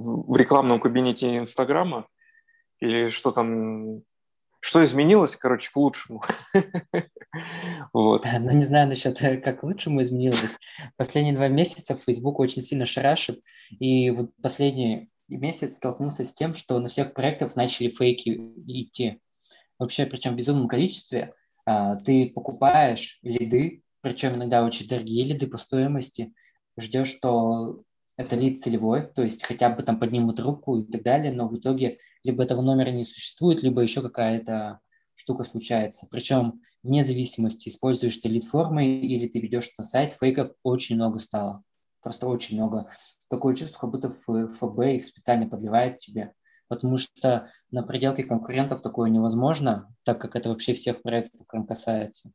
в рекламном кабинете Инстаграма, или что там, что изменилось, короче, к лучшему. Вот. Ну, не знаю насчет, э, как к лучшему изменилось. Последние два месяца Facebook очень сильно шарашит, и вот последний месяц столкнулся с тем, что на всех проектах начали фейки идти. Вообще, причем в безумном количестве. А, ты покупаешь лиды, причем иногда очень дорогие лиды по стоимости, ждешь, что это лид целевой, то есть хотя бы там поднимут трубку и так далее, но в итоге либо этого номера не существует, либо еще какая-то штука случается. Причем вне зависимости, используешь ты лид-формы или ты ведешь на сайт, фейков очень много стало. Просто очень много. Такое чувство, как будто ФБ их специально подливает тебе. Потому что на пределке конкурентов такое невозможно, так как это вообще всех проектов прям касается.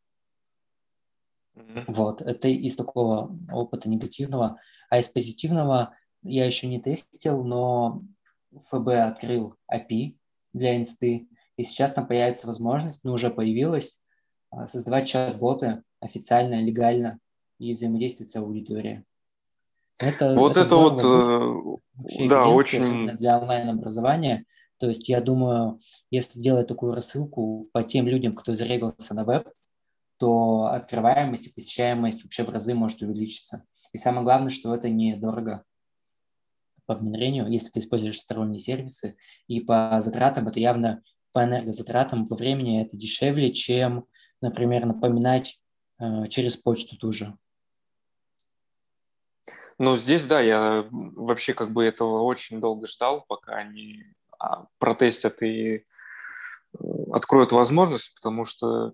Mm-hmm. Вот, это из такого опыта негативного. А из позитивного я еще не тестил, но ФБ открыл API для инсты, и сейчас там появится возможность, ну уже появилась, а, создавать чат-боты официально, легально и взаимодействовать с аудиторией. Это, вот это, это вот, э, да, очень... Для онлайн-образования. То есть я думаю, если сделать такую рассылку по тем людям, кто зарегался на веб, то открываемость и посещаемость вообще в разы может увеличиться. И самое главное, что это недорого по внедрению, если ты используешь сторонние сервисы. И по затратам это явно по энергозатратам, по времени это дешевле, чем, например, напоминать э, через почту ту же. Ну, здесь, да, я вообще как бы этого очень долго ждал, пока они а, протестят и э, откроют возможность, потому что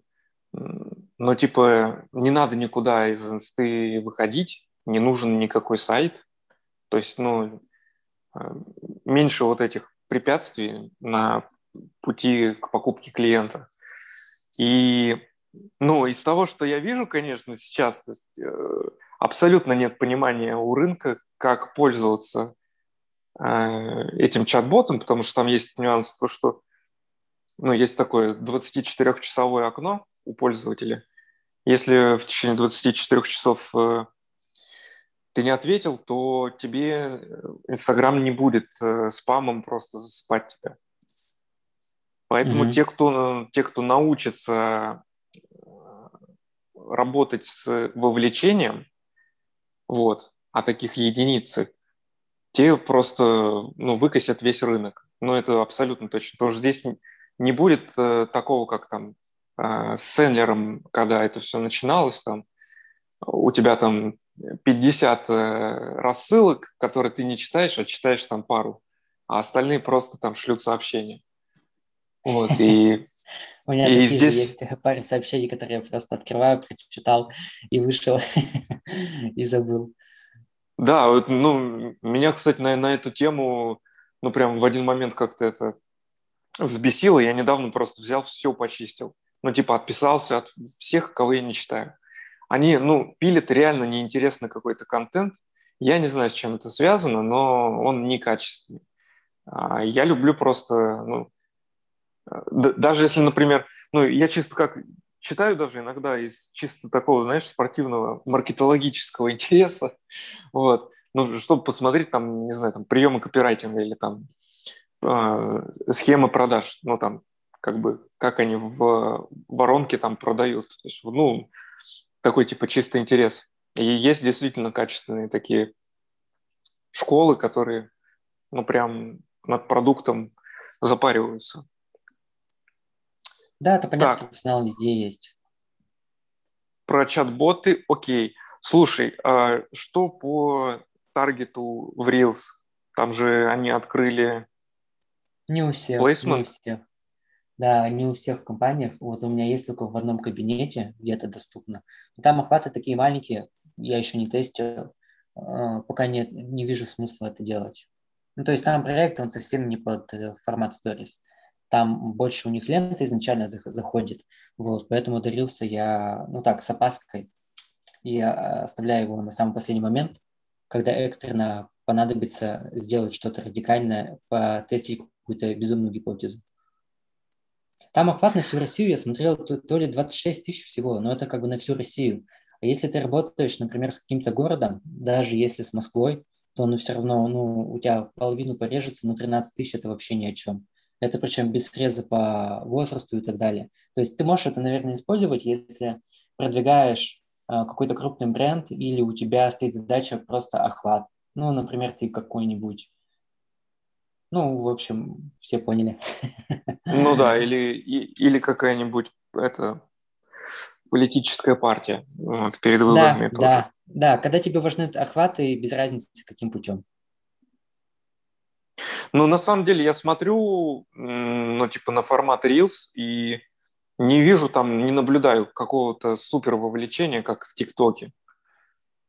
ну, типа, не надо никуда из инсты выходить, не нужен никакой сайт. То есть, ну, э, меньше вот этих препятствий на пути к покупке клиента. И, ну, из того, что я вижу, конечно, сейчас, то есть, э, абсолютно нет понимания у рынка, как пользоваться э, этим чат-ботом, потому что там есть нюанс, то, что ну, есть такое 24-часовое окно у пользователя, если в течение 24 часов ты не ответил, то тебе э, Инстаграм не будет э, спамом просто засыпать тебя. Поэтому mm-hmm. те, кто, те, кто научится работать с вовлечением, вот, а таких единицы, те просто ну, выкосят весь рынок. Но это абсолютно точно. Потому что здесь не будет такого, как там а, с Сендлером, когда это все начиналось, там, у тебя там 50 э, рассылок, которые ты не читаешь, а читаешь там пару, а остальные просто там шлют сообщения. Вот, и... У меня и здесь... есть пара сообщений, которые я просто открываю, прочитал и вышел, и забыл. Да, вот, ну, меня, кстати, на, на эту тему, ну, прям в один момент как-то это взбесило. Я недавно просто взял, все почистил ну, типа, отписался от всех, кого я не читаю. Они, ну, пилят реально неинтересный какой-то контент. Я не знаю, с чем это связано, но он некачественный. А, я люблю просто, ну, даже если, например, ну, я чисто как читаю даже иногда из чисто такого, знаешь, спортивного маркетологического интереса, вот, ну, чтобы посмотреть там, не знаю, там, приемы копирайтинга или там э, схемы продаж, ну, там, как бы, как они в воронке там продают. То есть, ну, такой типа чисто интерес. И есть действительно качественные такие школы, которые, ну, прям над продуктом запариваются. Да, это понятно, так. профессионал везде есть. Про чат-боты, окей. Слушай, а что по таргету в Reels? Там же они открыли не у всех, placement. не у всех. Да, не у всех компаниях. Вот у меня есть только в одном кабинете, где это доступно. Но там охваты такие маленькие, я еще не тестил, а, пока нет, не вижу смысла это делать. Ну, то есть там проект, он совсем не под э, формат stories. Там больше у них лента изначально заходит. Вот, поэтому дарился я, ну так, с опаской. И оставляю его на самый последний момент, когда экстренно понадобится сделать что-то радикальное, потестить какую-то безумную гипотезу. Там охват на всю Россию, я смотрел, то, то ли 26 тысяч всего, но это как бы на всю Россию. А если ты работаешь, например, с каким-то городом, даже если с Москвой, то оно все равно, ну, у тебя половину порежется, но 13 тысяч – это вообще ни о чем. Это причем без среза по возрасту и так далее. То есть ты можешь это, наверное, использовать, если продвигаешь э, какой-то крупный бренд или у тебя стоит задача просто охват. Ну, например, ты какой-нибудь ну, в общем, все поняли. Ну да, или, или какая-нибудь это политическая партия вот, перед выборами. Да, тоже. да, да, когда тебе важны охваты, без разницы, каким путем. Ну, на самом деле, я смотрю, ну, типа, на формат Reels и не вижу там, не наблюдаю какого-то супер вовлечения, как в ТикТоке.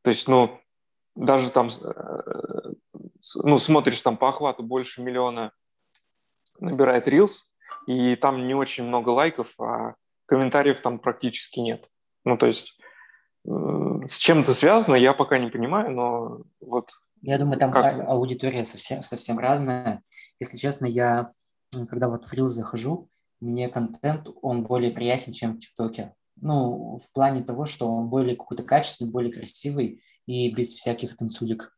То есть, ну, даже там, э, ну, смотришь там по охвату больше миллиона набирает Reels, и там не очень много лайков, а комментариев там практически нет. Ну, то есть с чем это связано, я пока не понимаю, но вот... Я думаю, там как... аудитория совсем, совсем разная. Если честно, я, когда вот в Reels захожу, мне контент, он более приятен, чем в ТикТоке. Ну, в плане того, что он более какой-то качественный, более красивый и без всяких танцулек.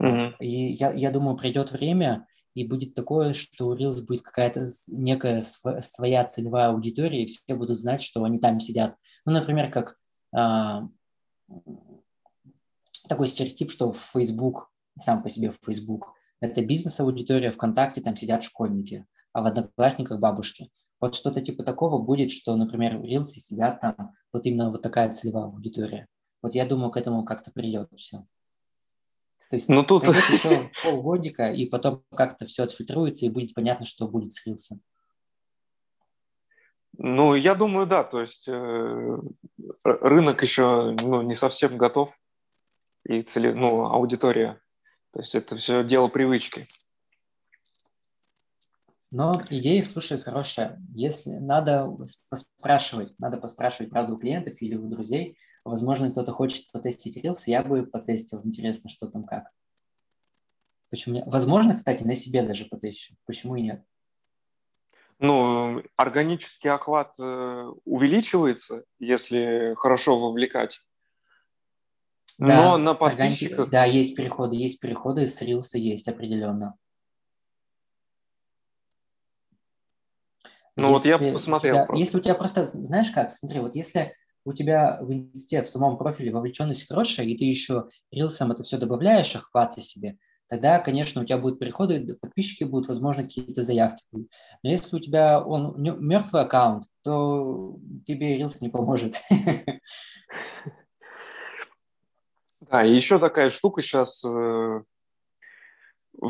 Mm-hmm. И я, я думаю, придет время, и будет такое, что у Reels будет какая-то некая своя целевая аудитория, и все будут знать, что они там сидят. Ну, например, как а, такой стереотип, что в Facebook, сам по себе в Facebook, это бизнес-аудитория, ВКонтакте там сидят школьники, а в Одноклассниках бабушки. Вот что-то типа такого будет, что, например, в Reels сидят там вот именно вот такая целевая аудитория. Вот я думаю, к этому как-то придет все. То есть ну, тут... еще полгодика, и потом как-то все отфильтруется, и будет понятно, что будет с Рилсом. Ну, я думаю, да. То есть э, рынок еще ну, не совсем готов, и цели, ну, аудитория. То есть это все дело привычки. Но идея, слушай, хорошая. Если надо поспрашивать, надо поспрашивать, правда, у клиентов или у друзей, Возможно, кто-то хочет потестить Reels, я бы потестил. Интересно, что там как. Почему Возможно, кстати, на себе даже потещу. Почему и нет? Ну, органический охват э, увеличивается, если хорошо вовлекать. Да, Но на подписчиках... Органи... Да, есть переходы, есть переходы, с Reels есть определенно. Ну если вот я посмотрел. Тебя, если у тебя просто, знаешь как, смотри, вот если у тебя в инсте, в самом профиле вовлеченность хорошая, и ты еще рилсом это все добавляешь, охваты себе, тогда, конечно, у тебя будут переходы, подписчики будут, возможно, какие-то заявки. Но если у тебя он мертвый аккаунт, то тебе рилс не поможет. Да, и еще такая штука сейчас э, в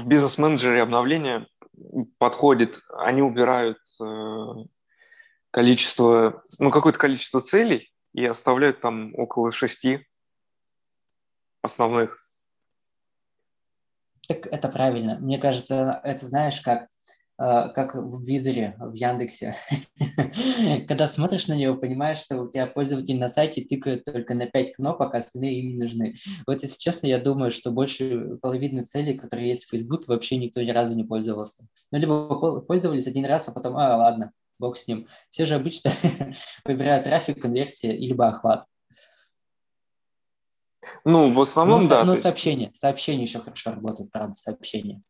бизнес-менеджере обновления подходит, они убирают э, количество, ну, какое-то количество целей, и оставляют там около шести основных. Так это правильно. Мне кажется, это знаешь, как, э, как в визоре в Яндексе. Когда смотришь на него, понимаешь, что у тебя пользователь на сайте тыкает только на пять кнопок, а остальные им не нужны. Вот если честно, я думаю, что больше половины целей, которые есть в Facebook, вообще никто ни разу не пользовался. Ну, либо пользовались один раз, а потом, а, ладно, бог с ним. Все же обычно выбирают трафик, конверсия или охват. Ну, в основном, ну, да. Ну, сообщение. Есть... Сообщение еще хорошо работает, правда, сообщение.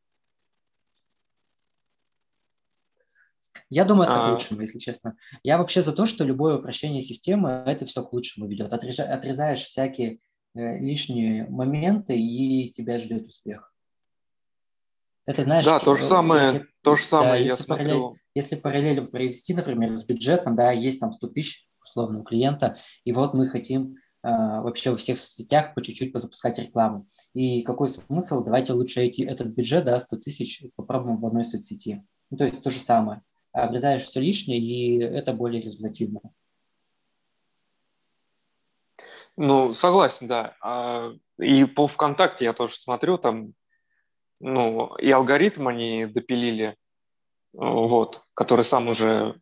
Я думаю, это а... к лучшему, если честно. Я вообще за то, что любое упрощение системы, это все к лучшему ведет. Отрезаешь всякие э, лишние моменты, и тебя ждет успех. Это знаешь... Да, то же самое, если, то же самое да, я. Параллель, если параллель провести, например, с бюджетом, да, есть там 100 тысяч условно у клиента, и вот мы хотим э, вообще во всех соцсетях по чуть-чуть позапускать рекламу. И какой смысл? Давайте лучше эти, этот бюджет, да, 100 тысяч попробуем в одной соцсети. Ну, то есть то же самое. Обрезаешь все лишнее, и это более результативно. Ну, согласен, да. А, и по ВКонтакте я тоже смотрю, там ну, и алгоритм они допилили, вот, который сам уже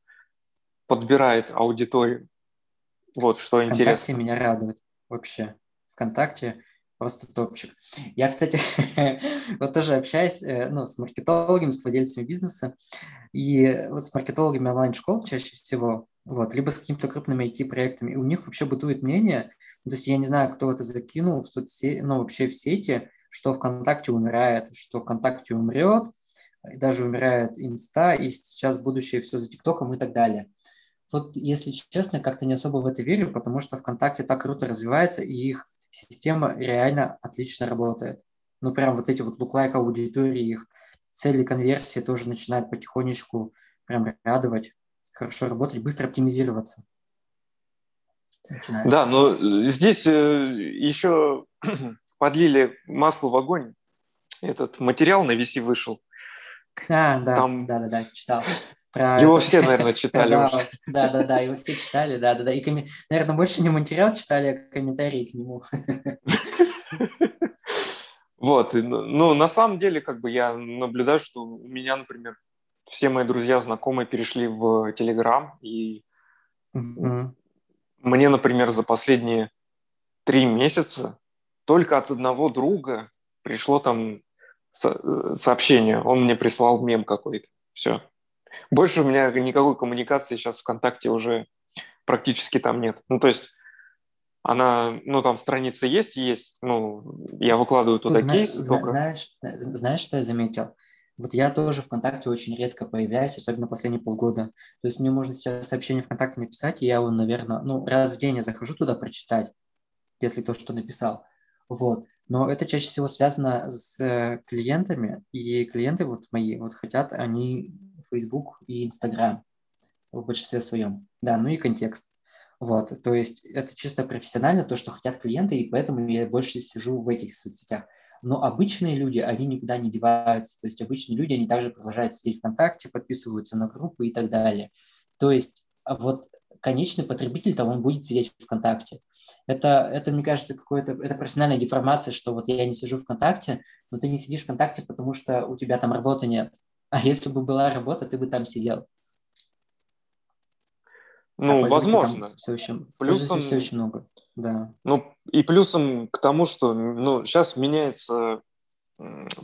подбирает аудиторию. Вот, что ВКонтакте интересно. меня радует вообще. ВКонтакте просто топчик. Я, кстати, вот тоже общаюсь э, ну, с маркетологами, с владельцами бизнеса, и вот с маркетологами онлайн-школ чаще всего, вот, либо с какими-то крупными IT-проектами, и у них вообще бытует мнение, то есть я не знаю, кто это закинул в соцсети, ну, вообще в сети, что ВКонтакте умирает, что ВКонтакте умрет, даже умирает Инста, и сейчас будущее все за ТикТоком и так далее. Вот, если честно, как-то не особо в это верю, потому что ВКонтакте так круто развивается, и их система реально отлично работает. Ну, прям вот эти вот луклайк аудитории, их цели конверсии тоже начинают потихонечку прям радовать, хорошо работать, быстро оптимизироваться. Начинает. Да, но здесь э, еще подлили масло в огонь. Этот материал на VC вышел. А, да, Там... да, да, да, читал. Про его это... все, наверное, читали да, уже. Да, да, да, его все читали, да, да, да. И, коми... наверное, больше не материал читали, а комментарии к нему. Вот, ну, на самом деле, как бы я наблюдаю, что у меня, например, все мои друзья, знакомые перешли в Телеграм, и мне, например, за последние три месяца только от одного друга пришло там э, сообщение, он мне прислал мем какой-то, все. Больше у меня никакой коммуникации сейчас ВКонтакте уже практически там нет. Ну, то есть она, ну, там страница есть, есть, ну, я выкладываю туда Зна- кейс. зна- только... знаешь, знаешь, что я заметил? Вот я тоже ВКонтакте очень редко появляюсь, особенно последние полгода. То есть мне можно сейчас сообщение ВКонтакте написать, и я его, наверное, ну, раз в день я захожу туда прочитать, если кто что написал. Вот. Но это чаще всего связано с э, клиентами, и клиенты вот мои вот хотят, они Facebook и Instagram в большинстве своем. Да, ну и контекст. Вот, то есть это чисто профессионально, то, что хотят клиенты, и поэтому я больше сижу в этих соцсетях. Но обычные люди, они никуда не деваются. То есть обычные люди, они также продолжают сидеть ВКонтакте, подписываются на группы и так далее. То есть а вот конечный потребитель там он будет сидеть в ВКонтакте. Это, это мне кажется, какое-то, это профессиональная деформация, что вот я не сижу ВКонтакте, но ты не сидишь ВКонтакте, потому что у тебя там работы нет. А если бы была работа, ты бы там сидел. Ну, а возможно. Все еще, плюсом, все еще много, да. Ну, и плюсом к тому, что ну, сейчас меняется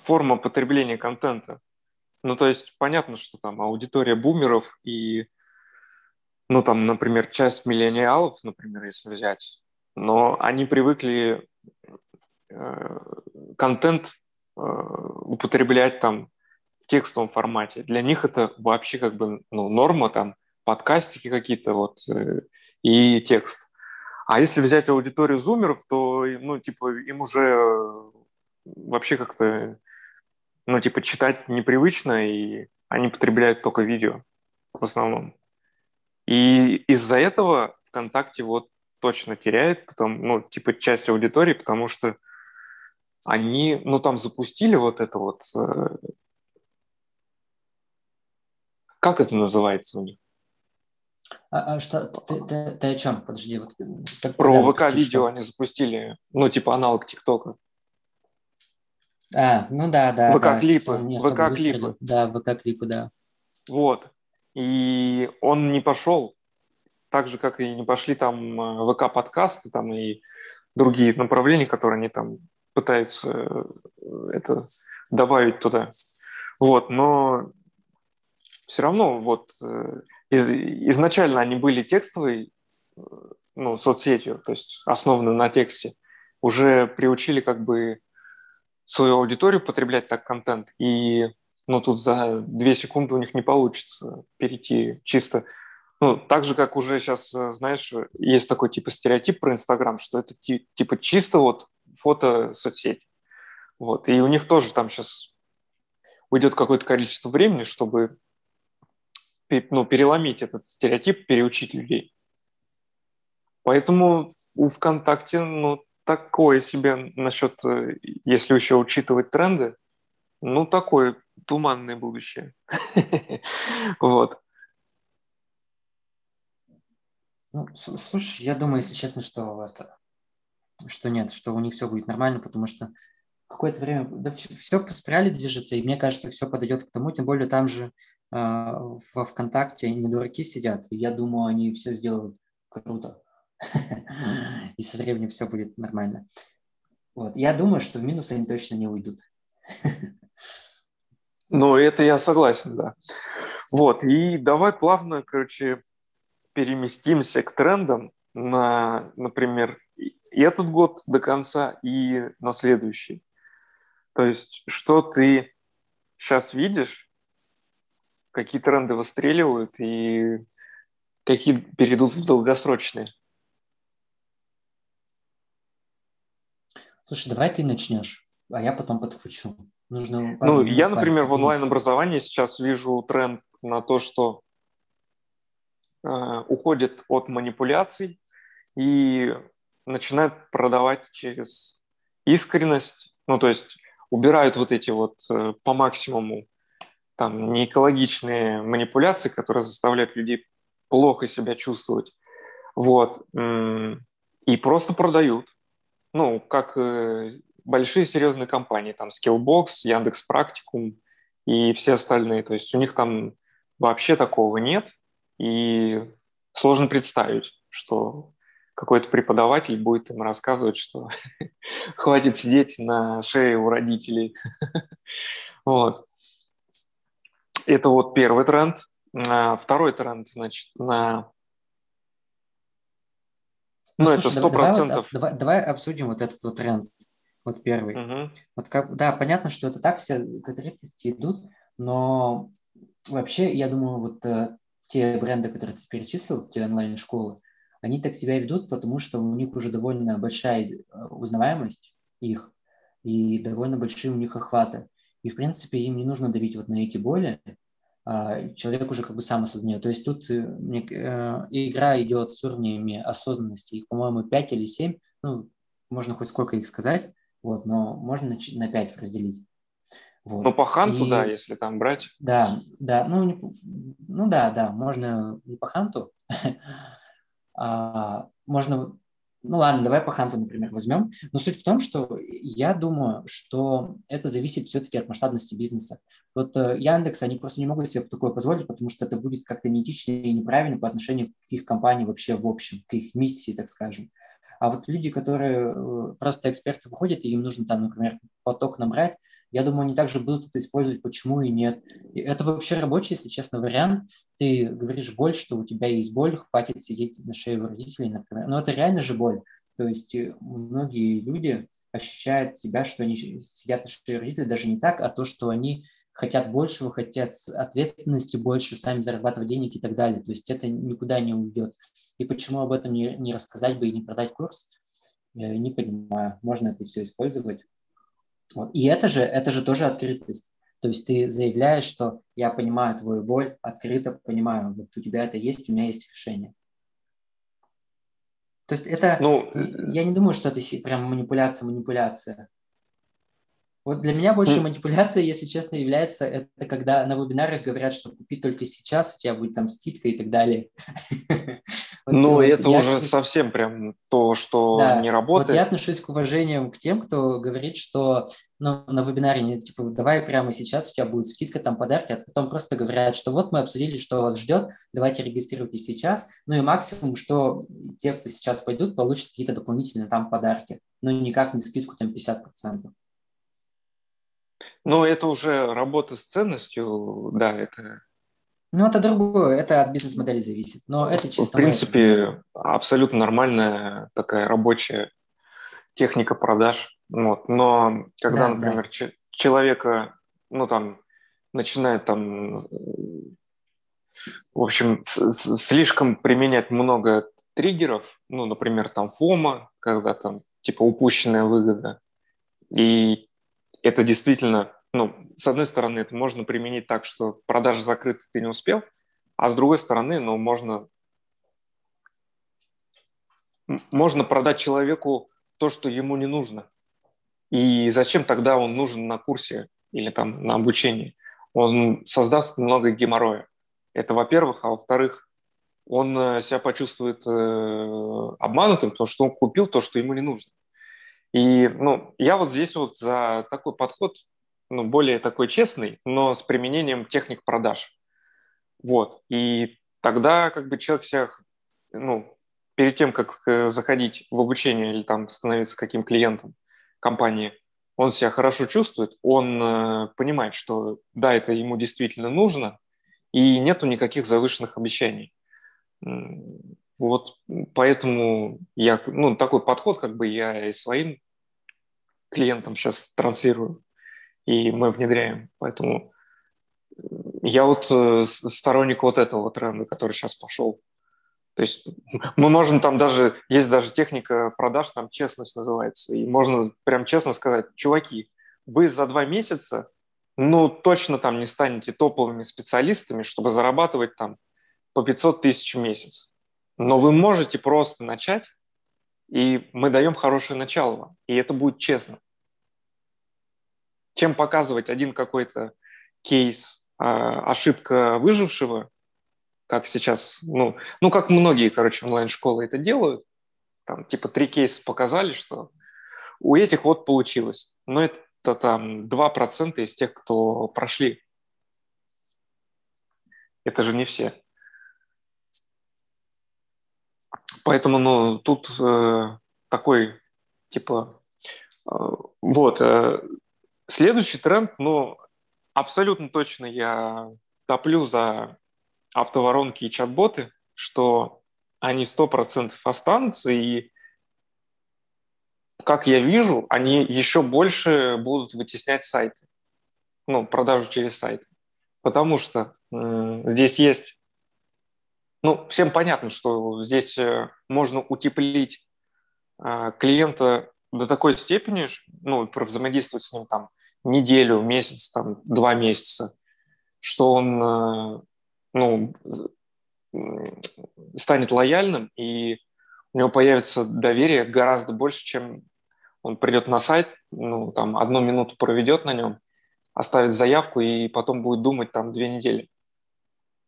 форма потребления контента. Ну, то есть понятно, что там аудитория бумеров и, ну, там, например, часть миллениалов, например, если взять, но они привыкли э, контент э, употреблять там в текстовом формате. Для них это вообще как бы ну, норма, там, подкастики какие-то вот э, и текст. А если взять аудиторию зумеров, то, ну, типа, им уже вообще как-то, ну, типа, читать непривычно, и они потребляют только видео в основном. И из-за этого ВКонтакте вот точно теряет, потом, ну, типа, часть аудитории, потому что они, ну, там запустили вот это вот э, как это называется у них? А, а что, ты, ты, ты о чем? Подожди. Вот, Про ВК-видео они запустили, ну, типа аналог ТикТока. А, ну да, да. ВК-клипы. Да, ВК-клипы. Да, ВК-клипы, да. Вот. И он не пошел, так же, как и не пошли там э, ВК-подкасты там и другие направления, которые они там пытаются э, это добавить туда. Вот, но все равно вот э, из, изначально они были текстовой э, ну, соцсетью, то есть основаны на тексте, уже приучили как бы свою аудиторию потреблять так контент, и ну, тут за две секунды у них не получится перейти чисто ну, так же, как уже сейчас, э, знаешь, есть такой типа стереотип про Инстаграм, что это типа чисто вот фото соцсеть. Вот. И у них тоже там сейчас уйдет какое-то количество времени, чтобы ну, переломить этот стереотип, переучить людей. Поэтому у ВКонтакте ну, такое себе насчет, э, если еще учитывать тренды, ну, такое туманное будущее. Вот. Ну, слушай, я думаю, если честно, что это, что нет, что у них все будет нормально, потому что какое-то время да, все, все спирали движется, и мне кажется, все подойдет к тому, тем более там же а, во ВКонтакте не дураки сидят, и я думаю, они все сделают круто. И со временем все будет нормально. Вот. Я думаю, что в минус они точно не уйдут. Ну, это я согласен, да. Вот, и давай плавно, короче, переместимся к трендам на, например, и этот год до конца, и на следующий. То есть, что ты сейчас видишь, какие тренды выстреливают и какие перейдут в долгосрочные? Слушай, давай ты начнешь, а я потом подхвачу. Нужно ну, я, например, в онлайн-образовании сейчас вижу тренд на то, что уходит от манипуляций и начинают продавать через искренность, ну, то есть убирают вот эти вот э, по максимуму там неэкологичные манипуляции, которые заставляют людей плохо себя чувствовать, вот, и просто продают. Ну, как э, большие серьезные компании, там Skillbox, Яндекс Практикум и все остальные. То есть у них там вообще такого нет, и сложно представить, что какой-то преподаватель будет им рассказывать, что хватит сидеть на шее у родителей. вот. Это вот первый тренд. А второй тренд, значит, на ну, ну это сто процентов. Давай, давай, давай обсудим вот этот вот тренд, вот первый. Угу. Вот как, да, понятно, что это так, все конкретности идут, но вообще, я думаю, вот э, те бренды, которые ты перечислил, те онлайн-школы, они так себя ведут, потому что у них уже довольно большая э, узнаваемость их, и довольно большие у них охваты. И, в принципе, им не нужно давить вот на эти боли, а, человек уже как бы сам осознает. То есть тут э, э, игра идет с уровнями осознанности. Их, по-моему, 5 или 7. Ну, можно хоть сколько их сказать, вот, но можно на 5 разделить. Вот. Ну, по ханту, И, да, если там брать. Да, да, ну, не, ну да, да, можно не по ханту, а, можно ну ладно, давай по ханту, например, возьмем. Но суть в том, что я думаю, что это зависит все-таки от масштабности бизнеса. Вот э, Яндекс, они просто не могут себе такое позволить, потому что это будет как-то неэтично и неправильно по отношению к их компании вообще в общем, к их миссии, так скажем. А вот люди, которые э, просто эксперты выходят, и им нужно там, например, поток набрать, я думаю, они также будут это использовать, почему и нет. И это вообще рабочий, если честно, вариант. Ты говоришь боль, что у тебя есть боль, хватит сидеть на шее у родителей, например. Но это реально же боль. То есть э, многие люди ощущают себя, что они сидят на шее родителей даже не так, а то, что они хотят большего, хотят ответственности больше, сами зарабатывать денег и так далее. То есть это никуда не уйдет. И почему об этом не, не рассказать бы и не продать курс, не понимаю. Можно это все использовать. Вот. И это же, это же тоже открытость. То есть ты заявляешь, что я понимаю твою боль, открыто понимаю, вот у тебя это есть, у меня есть решение. То есть это, ну, я не думаю, что это прям манипуляция, манипуляция. Вот для меня больше манипуляция, если честно, является это когда на вебинарах говорят, что купи только сейчас, у тебя будет там скидка и так далее. Ну, это уже совсем прям то, что не работает. Вот я отношусь к уважению к тем, кто говорит, что ну, на вебинаре не типа давай прямо сейчас у тебя будет скидка, там подарки, а потом просто говорят, что вот мы обсудили, что вас ждет, давайте регистрируйтесь сейчас. Ну и максимум, что те, кто сейчас пойдут, получат какие-то дополнительные там подарки, но никак не скидку там 50%. Ну, это уже работа с ценностью, да, это... Ну, это другое, это от бизнес-модели зависит, но это чисто... В принципе, абсолютно нормальная такая рабочая техника продаж, вот. но когда, да, например, да. человека, ну, там, начинает там, в общем, слишком применять много триггеров, ну, например, там, фома, когда там, типа, упущенная выгода, и это действительно, ну, с одной стороны, это можно применить так, что продажа закрыта, ты не успел, а с другой стороны, ну, можно, можно продать человеку то, что ему не нужно. И зачем тогда он нужен на курсе или там на обучении? Он создаст много геморроя. Это во-первых. А во-вторых, он э, себя почувствует э, обманутым, потому что он купил то, что ему не нужно. И ну, я вот здесь вот за такой подход, ну, более такой честный, но с применением техник продаж. Вот. И тогда как бы человек себя, ну, перед тем, как э, заходить в обучение или там становиться каким клиентом компании, он себя хорошо чувствует, он э, понимает, что да, это ему действительно нужно, и нету никаких завышенных обещаний. Вот поэтому я, ну, такой подход как бы я и своим клиентам сейчас транслирую. И мы внедряем. Поэтому я вот э, сторонник вот этого тренда, который сейчас пошел. То есть мы можем там даже, есть даже техника продаж, там честность называется, и можно прям честно сказать, чуваки, вы за два месяца, ну, точно там не станете топовыми специалистами, чтобы зарабатывать там по 500 тысяч в месяц. Но вы можете просто начать, и мы даем хорошее начало вам, и это будет честно. Чем показывать один какой-то кейс, а, ошибка выжившего, как сейчас, ну, ну, как многие, короче, онлайн-школы это делают, там, типа, три кейса показали, что у этих вот получилось. Но это там 2% из тех, кто прошли. Это же не все. Поэтому, ну, тут э, такой, типа, э, вот. Э, следующий тренд, ну, абсолютно точно я топлю за автоворонки и чат-боты, что они 100% останутся, и, как я вижу, они еще больше будут вытеснять сайты, ну, продажу через сайт. Потому что э, здесь есть, ну, всем понятно, что здесь э, можно утеплить э, клиента до такой степени, ну, взаимодействовать с ним там неделю, месяц, там, два месяца, что он э, ну, станет лояльным, и у него появится доверие гораздо больше, чем он придет на сайт, ну, там, одну минуту проведет на нем, оставит заявку и потом будет думать там две недели.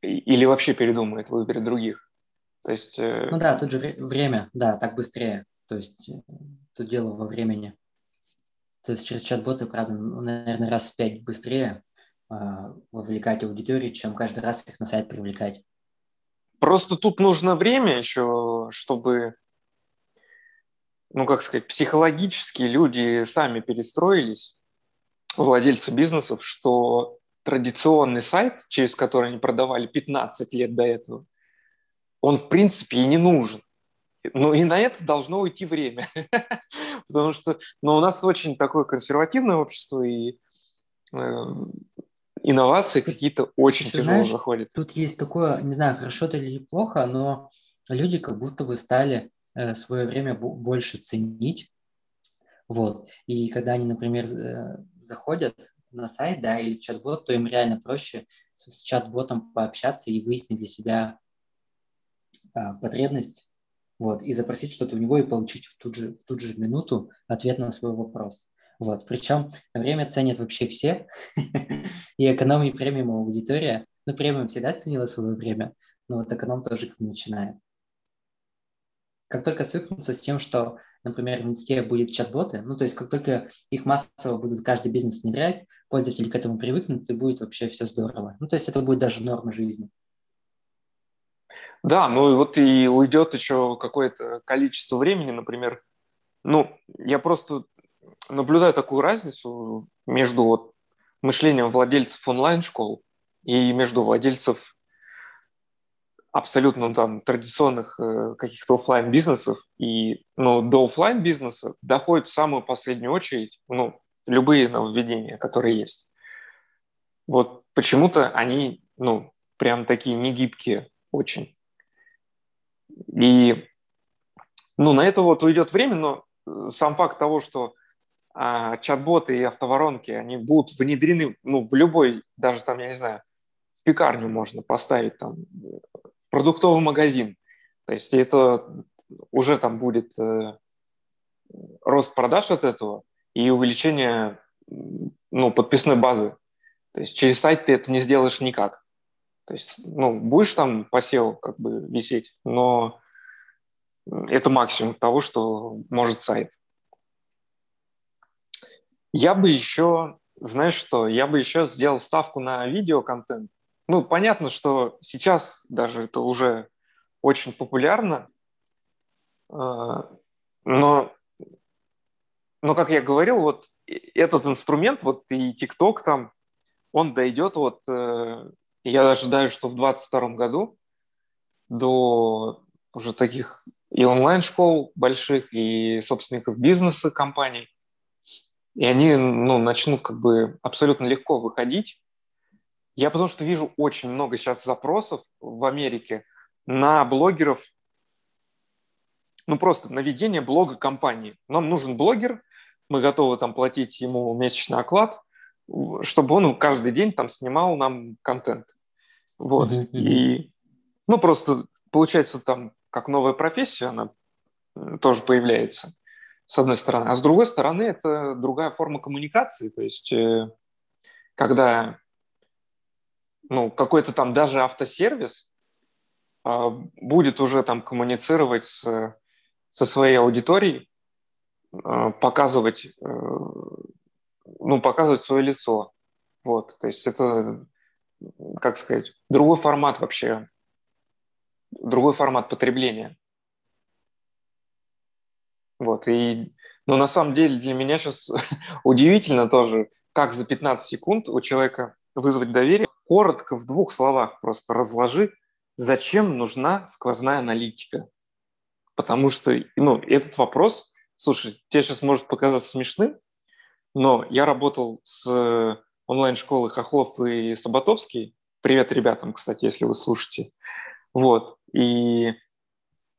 Или вообще передумает, выберет других. То есть... Э, ну да, тут же время, да, так быстрее. То есть э, тут дело во времени. То есть через чат-боты, правда, ну, наверное, раз в пять быстрее, а, вовлекать аудиторию, чем каждый раз их на сайт привлекать. Просто тут нужно время еще, чтобы, ну, как сказать, психологически люди сами перестроились, владельцы бизнесов, что традиционный сайт, через который они продавали 15 лет до этого, он, в принципе, и не нужен. Ну и на это должно уйти время. Потому что ну, у нас очень такое консервативное общество, и э, инновации какие-то очень Ты тяжело знаешь, заходят. Тут есть такое, не знаю, хорошо это или плохо, но люди как будто бы стали э, свое время больше ценить. Вот. И когда они, например, э, заходят на сайт, да, или чат-бот, то им реально проще с, с чат-ботом пообщаться и выяснить для себя э, потребность, вот, и запросить что-то у него и получить в, тут же, в ту же минуту ответ на свой вопрос. Вот. Причем время ценят вообще все, и эконом и премиум аудитория. Ну, премиум всегда ценила свое время, но вот эконом тоже как начинает. Как только свыкнуться с тем, что, например, в инсте будет чат-боты, ну, то есть как только их массово будут каждый бизнес внедрять, пользователи к этому привыкнут, и будет вообще все здорово. Ну, то есть это будет даже норма жизни. Да, ну и вот и уйдет еще какое-то количество времени, например. Ну, я просто наблюдаю такую разницу между вот мышлением владельцев онлайн-школ и между владельцев абсолютно там традиционных э, каких-то офлайн бизнесов и ну, до офлайн бизнеса доходит в самую последнюю очередь ну, любые нововведения, которые есть. Вот почему-то они ну, прям такие негибкие очень. И ну, на это вот уйдет время, но э, сам факт того, что а, чат-боты и автоворонки, они будут внедрены ну, в любой, даже там, я не знаю, в пекарню можно поставить, там, в продуктовый магазин. То есть это уже там будет э, рост продаж от этого и увеличение ну, подписной базы. То есть через сайт ты это не сделаешь никак. То есть, ну, будешь там по SEO как бы висеть, но это максимум того, что может сайт. Я бы еще, знаешь что, я бы еще сделал ставку на видеоконтент. Ну, понятно, что сейчас даже это уже очень популярно, а, но, но как я говорил, вот этот инструмент, вот и TikTok там, он дойдет вот, я ожидаю, что в 2022 году до уже таких и онлайн-школ больших, и собственников бизнеса компаний, и они ну, начнут как бы абсолютно легко выходить. Я потому что вижу очень много сейчас запросов в Америке на блогеров, ну просто на ведение блога компании. Нам нужен блогер, мы готовы там платить ему месячный оклад, чтобы он каждый день там снимал нам контент. Вот. Mm-hmm. И, ну, просто получается там как новая профессия, она тоже появляется, с одной стороны. А с другой стороны, это другая форма коммуникации. То есть, э, когда ну, какой-то там даже автосервис а, будет уже там коммуницировать с, со своей аудиторией, а, показывать, э, ну, показывать свое лицо. Вот, то есть это, как сказать, другой формат вообще, другой формат потребления. Вот, и, но на самом деле для меня сейчас удивительно тоже, как за 15 секунд у человека вызвать доверие. Коротко, в двух словах просто разложи, зачем нужна сквозная аналитика. Потому что, ну, этот вопрос, слушай, тебе сейчас может показаться смешным, но я работал с онлайн-школой Хохлов и Саботовский. Привет ребятам, кстати, если вы слушаете. Вот. И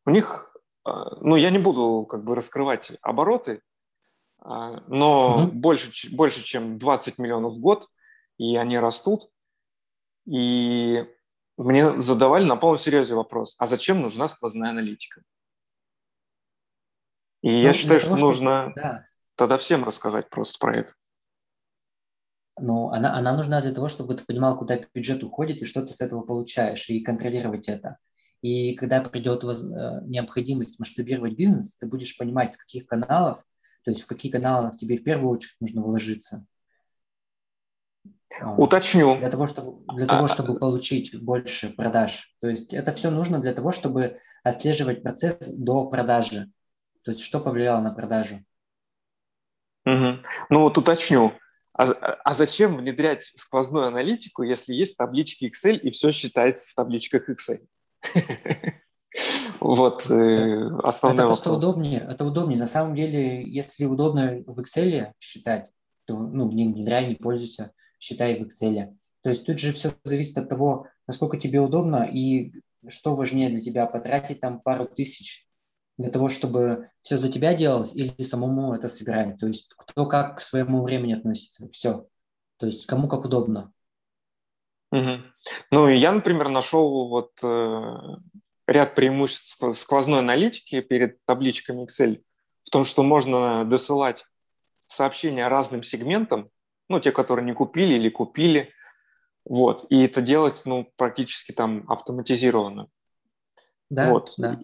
у них а, ну, я не буду как бы раскрывать обороты, а, но угу. больше, больше, чем 20 миллионов в год, и они растут. И мне задавали на полном серьезе вопрос, а зачем нужна сквозная аналитика? И ну, я считаю, того, что нужно да. тогда всем рассказать просто про это. Ну, она, она нужна для того, чтобы ты понимал, куда бюджет уходит и что ты с этого получаешь, и контролировать это. И когда придет воз... Э, необходимость масштабировать бизнес, ты будешь понимать, с каких каналов, то есть в какие каналы тебе в первую очередь нужно вложиться. Уточню. Для того, чтобы, для того, а, чтобы получить больше продаж. То есть это все нужно для того, чтобы отслеживать процесс до продажи. То есть что повлияло на продажу. Угу. Ну вот уточню. А, а зачем внедрять сквозную аналитику, если есть таблички Excel и все считается в табличках Excel? Вот э, основной Это просто удобнее. Это удобнее. На самом деле, если удобно в Excel считать, то ну, не внедряй, не пользуйся, считай в Excel. То есть тут же все зависит от того, насколько тебе удобно и что важнее для тебя, потратить там пару тысяч для того, чтобы все за тебя делалось или самому это собирать. То есть кто как к своему времени относится. Все. То есть кому как удобно. Угу. Ну, я, например, нашел вот э, ряд преимуществ сквозной аналитики перед табличками Excel в том, что можно досылать сообщения разным сегментам, ну, те, которые не купили или купили, вот, и это делать, ну, практически там автоматизированно. Да, вот. да.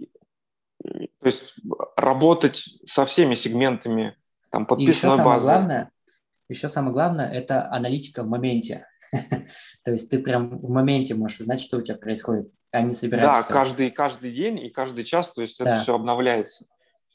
То есть работать со всеми сегментами там подписанной и еще базы. Самое главное, еще самое главное – это аналитика в моменте. То есть ты прям в моменте можешь узнать, что у тебя происходит, а не собираешься. Да, каждый, каждый день и каждый час, то есть это все обновляется.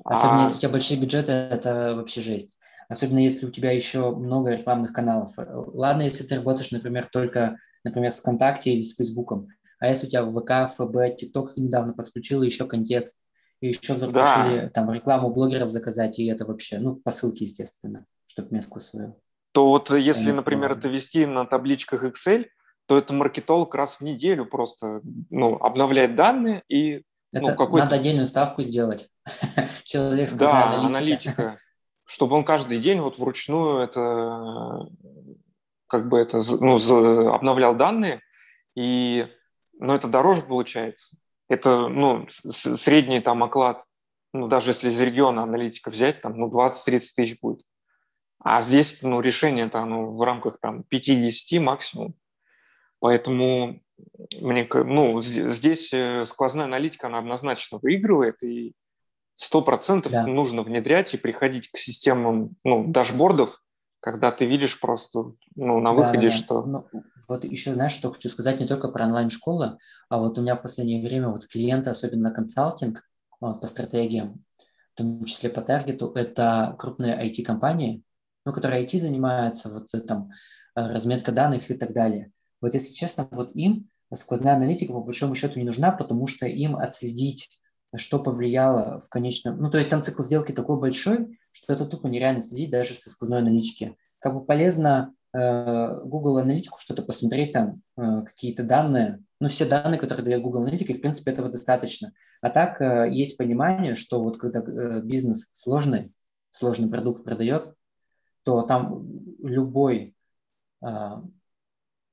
Особенно а... если у тебя большие бюджеты, это вообще жесть. Особенно если у тебя еще много рекламных каналов. Ладно, если ты работаешь, например, только, например, с ВКонтакте или с Фейсбуком. А если у тебя ВК, ФБ, ТикТок недавно подключил, еще контекст, и еще захотели да. там рекламу блогеров заказать, и это вообще, ну, по ссылке, естественно, чтобы метку свою то вот если, например, это вести на табличках Excel, то это маркетолог раз в неделю просто ну, обновляет данные и ну, это ну, какой надо отдельную ставку сделать. Человек Да, аналитика. аналитика. Чтобы он каждый день вот вручную это как бы это ну, обновлял данные, и ну, это дороже получается. Это ну, средний там оклад, ну, даже если из региона аналитика взять, там ну, 20-30 тысяч будет. А здесь ну, решение это ну, в рамках там, 5-10 максимум. Поэтому мне, ну, здесь э, сквозная аналитика, она однозначно выигрывает, и сто процентов да. нужно внедрять и приходить к системам ну, дашбордов, когда ты видишь просто ну, на выходе, да, да, что... Ну, вот еще, знаешь, что хочу сказать не только про онлайн-школы, а вот у меня в последнее время вот клиенты, особенно консалтинг вот, по стратегиям, в том числе по таргету, это крупные IT-компании, ну, которые IT занимаются, вот э, там э, разметка данных и так далее. Вот если честно, вот им сквозная аналитика по большому счету не нужна, потому что им отследить, что повлияло в конечном... Ну, то есть там цикл сделки такой большой, что это тупо нереально следить даже со сквозной аналитики. Как бы полезно Google аналитику что-то посмотреть, там э, какие-то данные, ну, все данные, которые дает Google Аналитика, в принципе, этого достаточно. А так э, есть понимание, что вот когда э, бизнес сложный, сложный продукт продает, то там любой, э,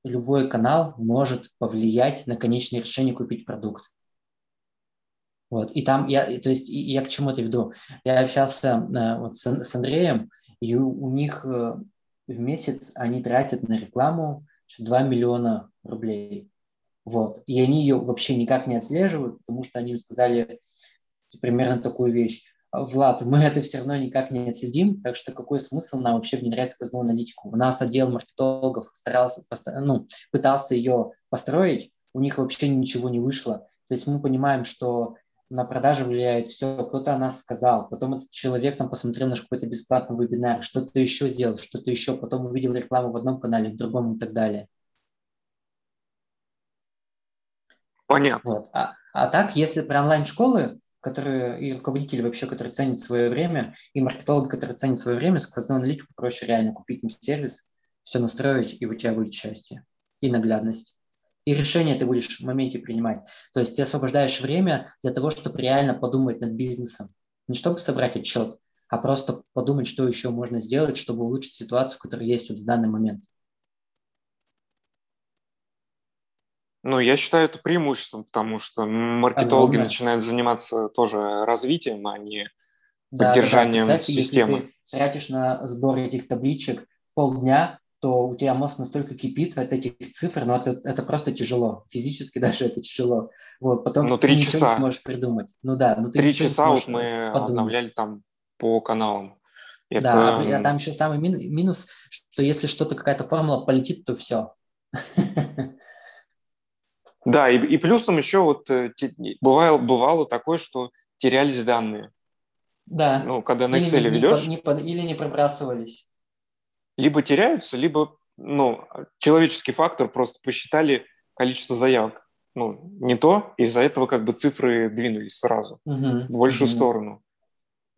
любой канал может повлиять на конечное решение купить продукт. Вот. И там я, то есть я к чему это веду? Я общался э, вот с, с Андреем, и у, них э, в месяц они тратят на рекламу 2 миллиона рублей. Вот. И они ее вообще никак не отслеживают, потому что они им сказали примерно такую вещь. Влад, мы это все равно никак не отследим, так что какой смысл нам вообще внедрять сквозную аналитику? У нас отдел маркетологов старался, ну, пытался ее построить, у них вообще ничего не вышло. То есть мы понимаем, что на продажи влияет все. Кто-то о нас сказал, потом этот человек там посмотрел наш какой-то бесплатный вебинар, что-то еще сделал, что-то еще, потом увидел рекламу в одном канале, в другом и так далее. Понятно. Вот. А, а так, если про онлайн-школы, которые и руководители вообще, которые ценят свое время, и маркетологи, которые ценят свое время, сквозную аналитику проще реально купить им сервис, все настроить, и у тебя будет счастье и наглядность. И решение ты будешь в моменте принимать. То есть ты освобождаешь время для того, чтобы реально подумать над бизнесом. Не чтобы собрать отчет, а просто подумать, что еще можно сделать, чтобы улучшить ситуацию, которая есть вот в данный момент. Ну, я считаю это преимуществом, потому что маркетологи Огромное. начинают заниматься тоже развитием, а не да, поддержанием да, да. системы. Если ты тратишь на сбор этих табличек полдня, то у тебя мозг настолько кипит от этих цифр, но это, это просто тяжело. Физически даже это тяжело. Вот, потом ну, ты часа. ничего не сможешь придумать. Ну да, ну ты Три часа вот мы подумать. обновляли там по каналам. Это... Да, а, а там еще самый минус, что если что-то, какая-то формула полетит, то все. Да, и, и плюсом еще вот э, бывало, бывало такое, что терялись данные. Да. Ну, когда на Excel или ведешь. Не, не, или не пробрасывались. Либо теряются, либо ну, человеческий фактор просто посчитали количество заявок. Ну, не то, из-за этого как бы цифры двинулись сразу uh-huh. в большую uh-huh. сторону.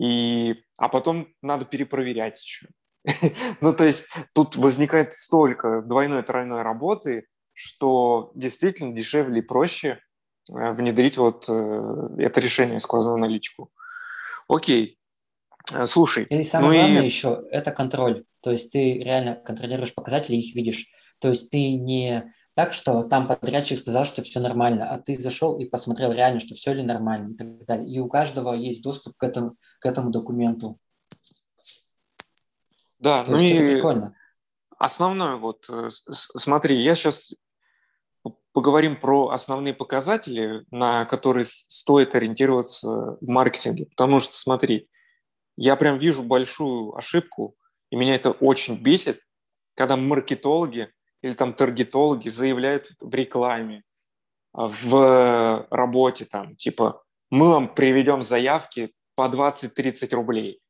И, а потом надо перепроверять еще. ну, то есть тут возникает столько двойной, тройной работы, что действительно дешевле и проще э, внедрить вот э, это решение сквозную аналитику. Окей. Э, слушай. И самое ну главное и... еще – это контроль. То есть ты реально контролируешь показатели, их видишь. То есть ты не так, что там подрядчик сказал, что все нормально, а ты зашел и посмотрел реально, что все ли нормально и так далее. И у каждого есть доступ к этому, к этому документу. Да, То ну есть и это прикольно. Основное вот, смотри, я сейчас поговорим про основные показатели, на которые стоит ориентироваться в маркетинге. Потому что, смотри, я прям вижу большую ошибку, и меня это очень бесит, когда маркетологи или там таргетологи заявляют в рекламе, в работе там, типа, мы вам приведем заявки по 20-30 рублей.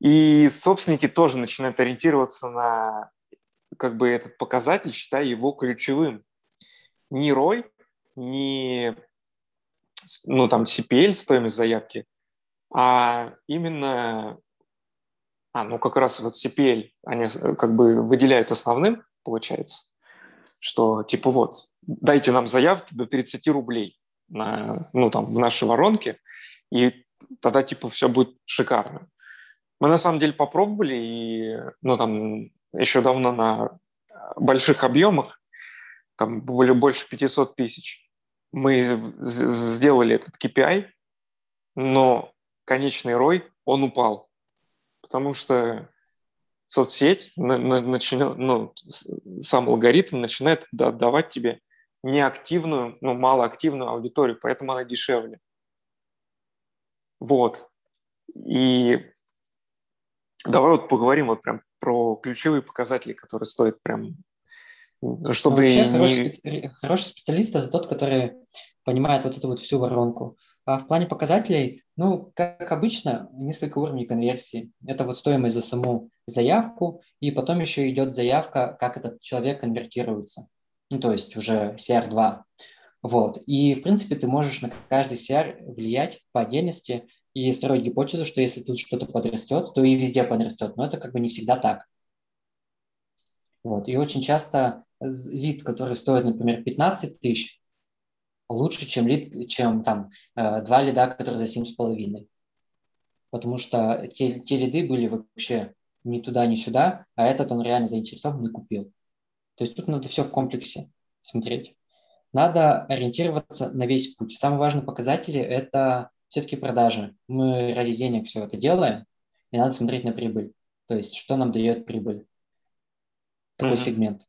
И собственники тоже начинают ориентироваться на как бы этот показатель, считая его ключевым ни ROI, ни ну, там, CPL, стоимость заявки, а именно, а, ну, как раз вот CPL, они как бы выделяют основным, получается, что типа вот, дайте нам заявки до 30 рублей на, ну, там, в нашей воронке, и тогда типа все будет шикарно. Мы на самом деле попробовали, и, ну, там, еще давно на больших объемах, там более больше 500 тысяч. Мы сделали этот KPI, но конечный рой, он упал, потому что соцсеть, начинает, ну, сам алгоритм начинает давать тебе неактивную, ну, малоактивную аудиторию, поэтому она дешевле. Вот. И давай вот поговорим вот прям про ключевые показатели, которые стоит прям чтобы Вообще не... хороший, специ... хороший специалист – это тот, который понимает вот эту вот всю воронку. А в плане показателей, ну, как обычно, несколько уровней конверсии. Это вот стоимость за саму заявку, и потом еще идет заявка, как этот человек конвертируется. Ну, то есть уже CR2. Вот. И, в принципе, ты можешь на каждый CR влиять по отдельности, и строить гипотезу, что если тут что-то подрастет, то и везде подрастет. Но это как бы не всегда так. Вот. И очень часто лид, который стоит, например, 15 тысяч, лучше, чем лид, чем там э, два лида, которые за 7,5. Потому что те, те лиды были вообще ни туда, ни сюда, а этот он реально заинтересован и купил. То есть тут надо все в комплексе смотреть. Надо ориентироваться на весь путь. Самый важный показатель – это все-таки продажи. Мы ради денег все это делаем, и надо смотреть на прибыль. То есть, что нам дает прибыль. Такой mm-hmm. сегмент.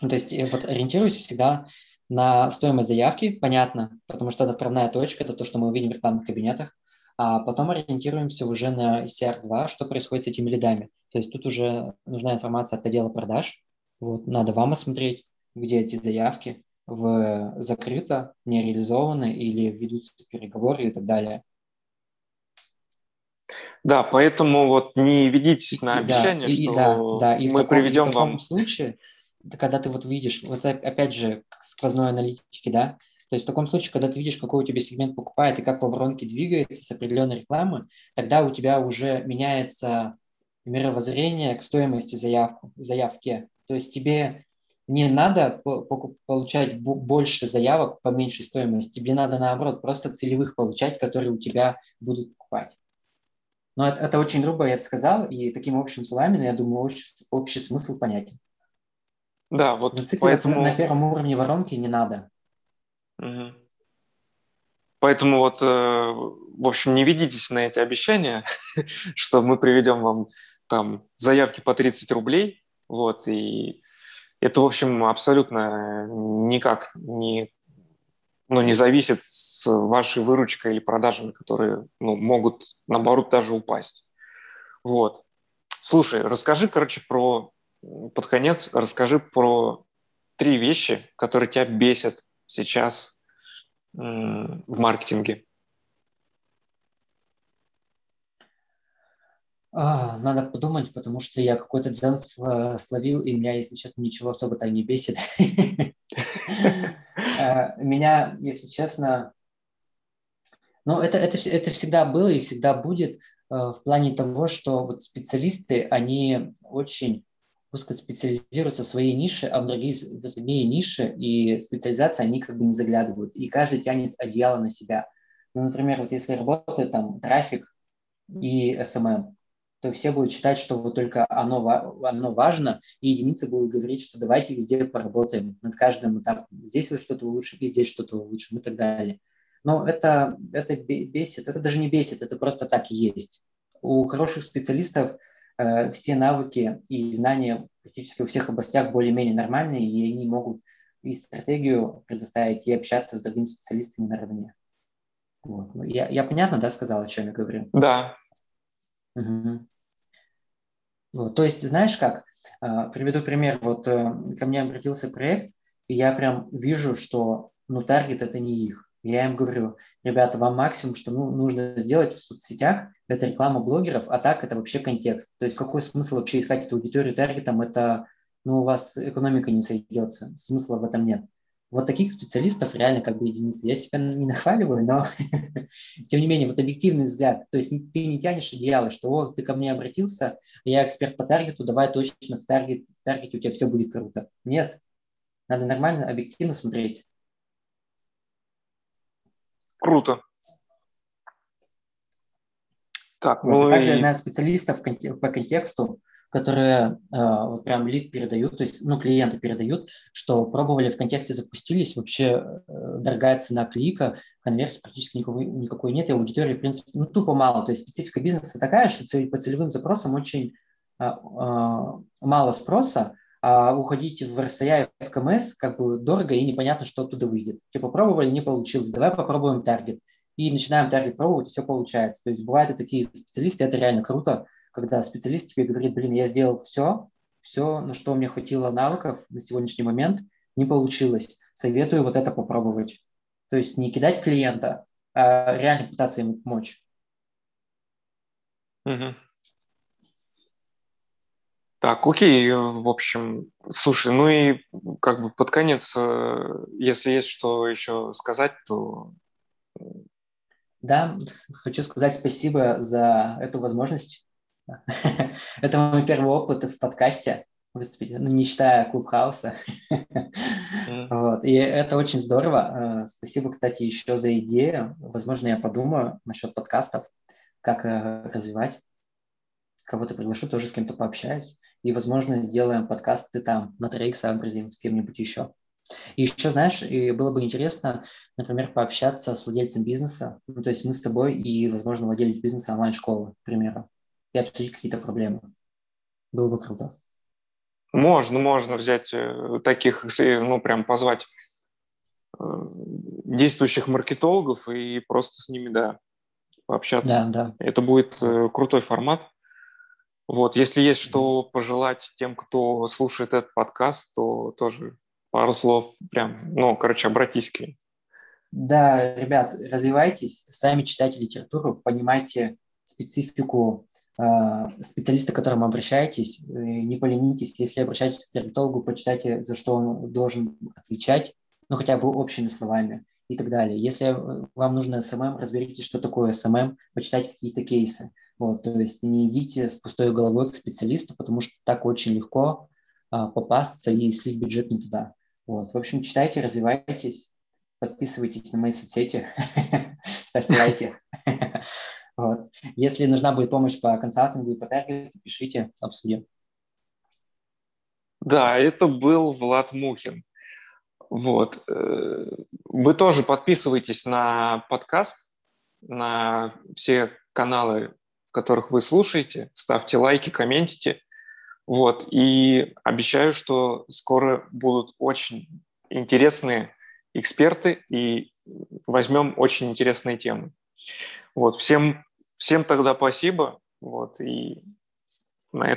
Ну, то есть, я вот ориентируюсь всегда на стоимость заявки, понятно, потому что это отправная точка, это то, что мы увидим в рекламных кабинетах, а потом ориентируемся уже на CR2, что происходит с этими лидами. То есть тут уже нужна информация от отдела продаж, вот, надо вам осмотреть, где эти заявки, в закрыто, не реализованы или ведутся переговоры и так далее. Да, поэтому вот не ведитесь на обещание, и, что да, да, и мы таком, приведем и в таком вам. случае, когда ты вот видишь, вот опять же, сквозной аналитике, да, то есть в таком случае, когда ты видишь, какой у тебя сегмент покупает и как по воронке двигается с определенной рекламы, тогда у тебя уже меняется мировоззрение к стоимости заявку, заявки. То есть тебе не надо получать больше заявок по меньшей стоимости. Тебе надо, наоборот, просто целевых получать, которые у тебя будут покупать. Но это, это очень грубо я это сказал, и таким общим словами, я думаю, общий, общий смысл понятен. Да, вот Зацикливаться поэтому... на первом уровне воронки не надо. Угу. Поэтому вот, э, в общем, не ведитесь на эти обещания, что мы приведем вам там заявки по 30 рублей, вот, и это, в общем, абсолютно никак не, ну, не зависит с вашей выручкой или продажами, которые ну, могут, наоборот, даже упасть. Вот. Слушай, расскажи, короче, про, под конец, расскажи про три вещи, которые тебя бесят сейчас в маркетинге. А, надо подумать, потому что я какой-то дзен словил, и меня, если честно, ничего особо так не бесит. А, меня, если честно, ну, это, это, это всегда было и всегда будет а, в плане того, что вот специалисты, они очень узко специализируются в своей нише, а в другие, в другие ниши и специализации они как бы не заглядывают. И каждый тянет одеяло на себя. Ну, например, вот если работает там трафик и SMM, то все будут считать, что вот только оно, оно важно, и единицы будут говорить, что давайте везде поработаем над каждым этапом. Здесь вот что-то улучшим, и здесь что-то улучшим и так далее. Но это, это бесит, это даже не бесит, это просто так и есть. У хороших специалистов э, все навыки и знания практически во всех областях более-менее нормальные, и они могут и стратегию предоставить, и общаться с другими специалистами наравне. Вот. Ну, я, я понятно, да, сказал, о чем я говорю? Да. Угу. Вот, то есть, знаешь как, а, приведу пример, вот э, ко мне обратился проект, и я прям вижу, что, ну, таргет – это не их. Я им говорю, ребята, вам максимум, что ну, нужно сделать в соцсетях, это реклама блогеров, а так это вообще контекст. То есть какой смысл вообще искать эту аудиторию таргетом, это, ну, у вас экономика не сойдется, смысла в этом нет. Вот таких специалистов реально как бы единицы. Я себя не нахваливаю, но тем не менее, вот объективный взгляд. То есть ты не тянешь идеалы, что вот ты ко мне обратился, я эксперт по таргету, давай точно в, таргет, в таргете у тебя все будет круто. Нет. Надо нормально, объективно смотреть. Круто. Так, вот, ну также я знаю специалистов по контексту, которые э, вот прям лид передают, то есть, ну, клиенты передают, что пробовали в контексте, запустились, вообще э, дорогая цена клика, конверсии практически никакой, никакой нет, и аудитории, в принципе, ну, тупо мало. То есть специфика бизнеса такая, что по целевым запросам очень э, э, мало спроса, а уходить в RSA и в КМС как бы дорого и непонятно, что оттуда выйдет. Типа пробовали, не получилось, давай попробуем таргет. И начинаем таргет пробовать, и все получается. То есть бывают и такие специалисты, это реально круто, когда специалист тебе говорит, блин, я сделал все, все, на что мне хватило навыков на сегодняшний момент, не получилось. Советую вот это попробовать. То есть не кидать клиента, а реально пытаться ему помочь. Угу. Так, окей, в общем, слушай, ну и как бы под конец, э, если есть что еще сказать, то Да, хочу сказать спасибо за эту возможность. Это мой первый опыт в подкасте выступить, ну, не считая Клубхауса. вот. И это очень здорово. Э, спасибо, кстати, еще за идею. Возможно, я подумаю насчет подкастов, как э, развивать. Кого-то приглашу, тоже с кем-то пообщаюсь. И, возможно, сделаем подкасты там на троих сообразим с кем-нибудь еще. И еще, знаешь, и было бы интересно, например, пообщаться с владельцем бизнеса, ну, то есть мы с тобой и, возможно, владелец бизнеса онлайн-школы, к примеру, и обсудить какие-то проблемы. Было бы круто. Можно, можно взять э, таких, ну, прям позвать э, действующих маркетологов и просто с ними, да, пообщаться. Да, да. Это будет э, крутой формат. Вот, если есть что пожелать тем, кто слушает этот подкаст, то тоже пару слов прям, ну, короче, обратись к ним. Да, ребят, развивайтесь, сами читайте литературу, понимайте специфику э, специалиста, к которому обращаетесь, не поленитесь. Если обращаетесь к диалектологу, почитайте, за что он должен отвечать, ну, хотя бы общими словами и так далее. Если вам нужно SMM, разберитесь, что такое SMM, почитайте какие-то кейсы. Вот, то есть не идите с пустой головой к специалисту, потому что так очень легко а, попасться и слить бюджет не туда. Вот. В общем, читайте, развивайтесь, подписывайтесь на мои соцсети, ставьте лайки. Вот. Если нужна будет помощь по консалтингу и по таргету, пишите, обсудим. Да, это был Влад Мухин. Вот. Э, вы тоже подписывайтесь на подкаст, на все каналы, которых вы слушаете, ставьте лайки, комментите. Вот. И обещаю, что скоро будут очень интересные эксперты и возьмем очень интересные темы. Вот. Всем, всем тогда спасибо. Вот. И на этом